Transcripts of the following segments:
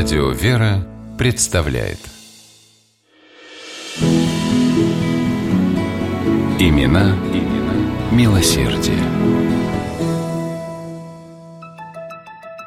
Радио «Вера» представляет Имена, имена милосердие.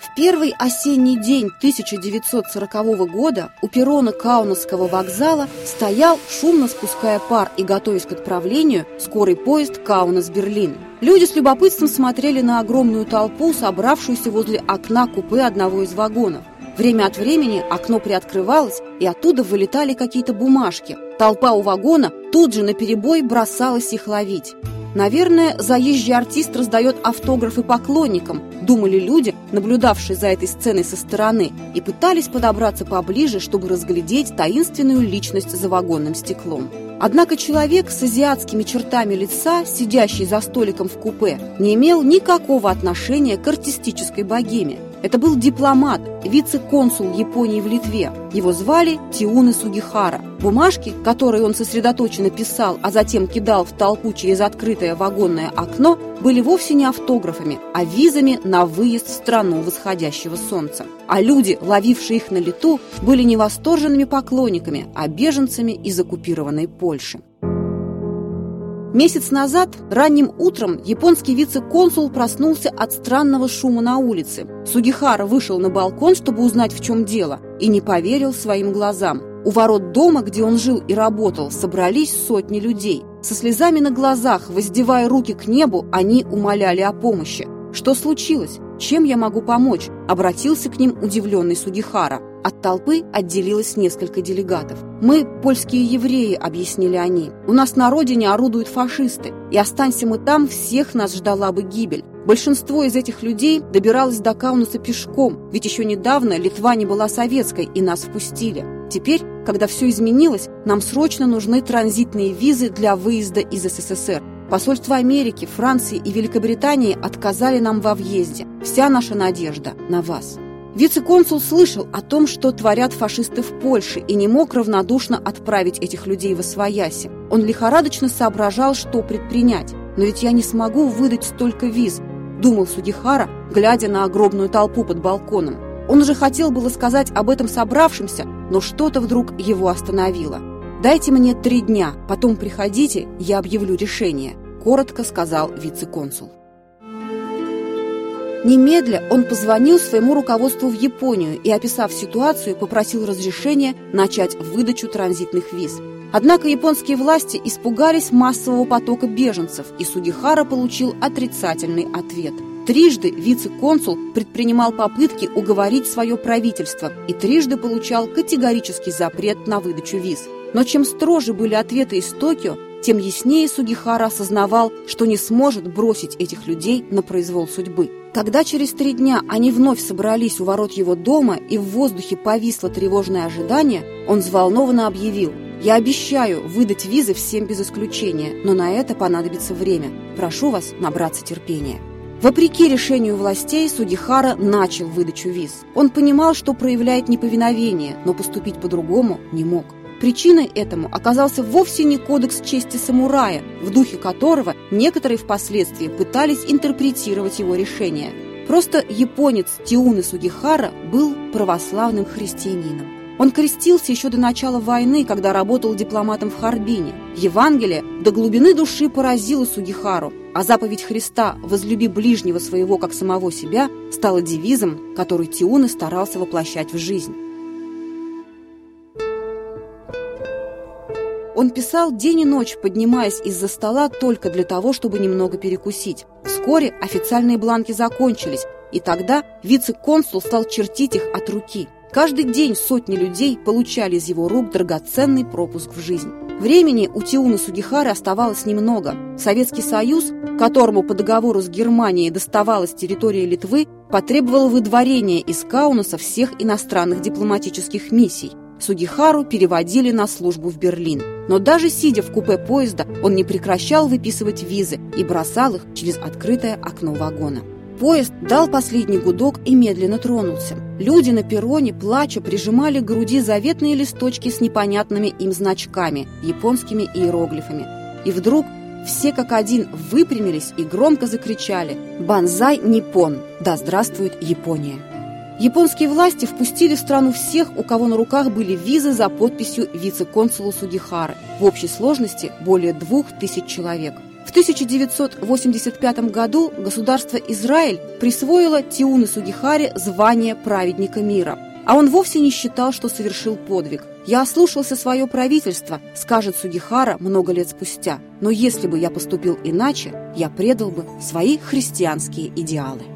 В первый осенний день 1940 года у перрона Каунасского вокзала стоял, шумно спуская пар и готовясь к отправлению, скорый поезд Каунас-Берлин. Люди с любопытством смотрели на огромную толпу, собравшуюся возле окна купе одного из вагонов. Время от времени окно приоткрывалось, и оттуда вылетали какие-то бумажки. Толпа у вагона тут же наперебой бросалась их ловить. Наверное, заезжий артист раздает автографы поклонникам, думали люди, наблюдавшие за этой сценой со стороны, и пытались подобраться поближе, чтобы разглядеть таинственную личность за вагонным стеклом. Однако человек с азиатскими чертами лица, сидящий за столиком в купе, не имел никакого отношения к артистической богеме. Это был дипломат, вице-консул Японии в Литве. Его звали Тиуны Сугихара. Бумажки, которые он сосредоточенно писал, а затем кидал в толпу через открытое вагонное окно, были вовсе не автографами, а визами на выезд в страну восходящего солнца. А люди, ловившие их на лету, были не восторженными поклонниками, а беженцами из оккупированной Польши. Месяц назад, ранним утром, японский вице-консул проснулся от странного шума на улице. Сугихара вышел на балкон, чтобы узнать, в чем дело, и не поверил своим глазам. У ворот дома, где он жил и работал, собрались сотни людей. Со слезами на глазах, воздевая руки к небу, они умоляли о помощи. «Что случилось? Чем я могу помочь?» – обратился к ним удивленный Сугихара. От толпы отделилось несколько делегатов. «Мы польские евреи», — объяснили они. «У нас на родине орудуют фашисты, и останься мы там, всех нас ждала бы гибель. Большинство из этих людей добиралось до Каунаса пешком, ведь еще недавно Литва не была советской, и нас впустили. Теперь, когда все изменилось, нам срочно нужны транзитные визы для выезда из СССР. Посольства Америки, Франции и Великобритании отказали нам во въезде. Вся наша надежда на вас». Вице-консул слышал о том, что творят фашисты в Польше, и не мог равнодушно отправить этих людей в Освояси. Он лихорадочно соображал, что предпринять. «Но ведь я не смогу выдать столько виз», – думал Судихара, глядя на огромную толпу под балконом. Он уже хотел было сказать об этом собравшимся, но что-то вдруг его остановило. «Дайте мне три дня, потом приходите, я объявлю решение», – коротко сказал вице-консул. Немедля он позвонил своему руководству в Японию и, описав ситуацию, попросил разрешения начать выдачу транзитных виз. Однако японские власти испугались массового потока беженцев, и Сугихара получил отрицательный ответ. Трижды вице-консул предпринимал попытки уговорить свое правительство и трижды получал категорический запрет на выдачу виз. Но чем строже были ответы из Токио, тем яснее Сугихара осознавал, что не сможет бросить этих людей на произвол судьбы. Когда через три дня они вновь собрались у ворот его дома и в воздухе повисло тревожное ожидание, он взволнованно объявил «Я обещаю выдать визы всем без исключения, но на это понадобится время. Прошу вас набраться терпения». Вопреки решению властей, Судихара начал выдачу виз. Он понимал, что проявляет неповиновение, но поступить по-другому не мог. Причиной этому оказался вовсе не кодекс чести самурая, в духе которого некоторые впоследствии пытались интерпретировать его решение. Просто японец Тиуны Сугихара был православным христианином. Он крестился еще до начала войны, когда работал дипломатом в Харбине. Евангелие до глубины души поразило Сугихару, а заповедь Христа «возлюби ближнего своего, как самого себя» стала девизом, который Тиуны старался воплощать в жизнь. Он писал день и ночь, поднимаясь из-за стола только для того, чтобы немного перекусить. Вскоре официальные бланки закончились, и тогда вице-консул стал чертить их от руки. Каждый день сотни людей получали из его рук драгоценный пропуск в жизнь. Времени у Тиуна Сугихары оставалось немного. Советский Союз, которому по договору с Германией доставалась территория Литвы, потребовал выдворения из Каунаса всех иностранных дипломатических миссий – Сугихару переводили на службу в Берлин. Но даже сидя в купе поезда, он не прекращал выписывать визы и бросал их через открытое окно вагона. Поезд дал последний гудок и медленно тронулся. Люди на перроне, плача, прижимали к груди заветные листочки с непонятными им значками, японскими иероглифами. И вдруг все как один выпрямились и громко закричали «Банзай Ниппон! Да здравствует Япония!» Японские власти впустили в страну всех, у кого на руках были визы за подписью вице-консула Сугихары. В общей сложности более двух тысяч человек. В 1985 году государство Израиль присвоило Тиуны Сугихаре звание праведника мира. А он вовсе не считал, что совершил подвиг. «Я ослушался свое правительство», — скажет Сугихара много лет спустя. «Но если бы я поступил иначе, я предал бы свои христианские идеалы».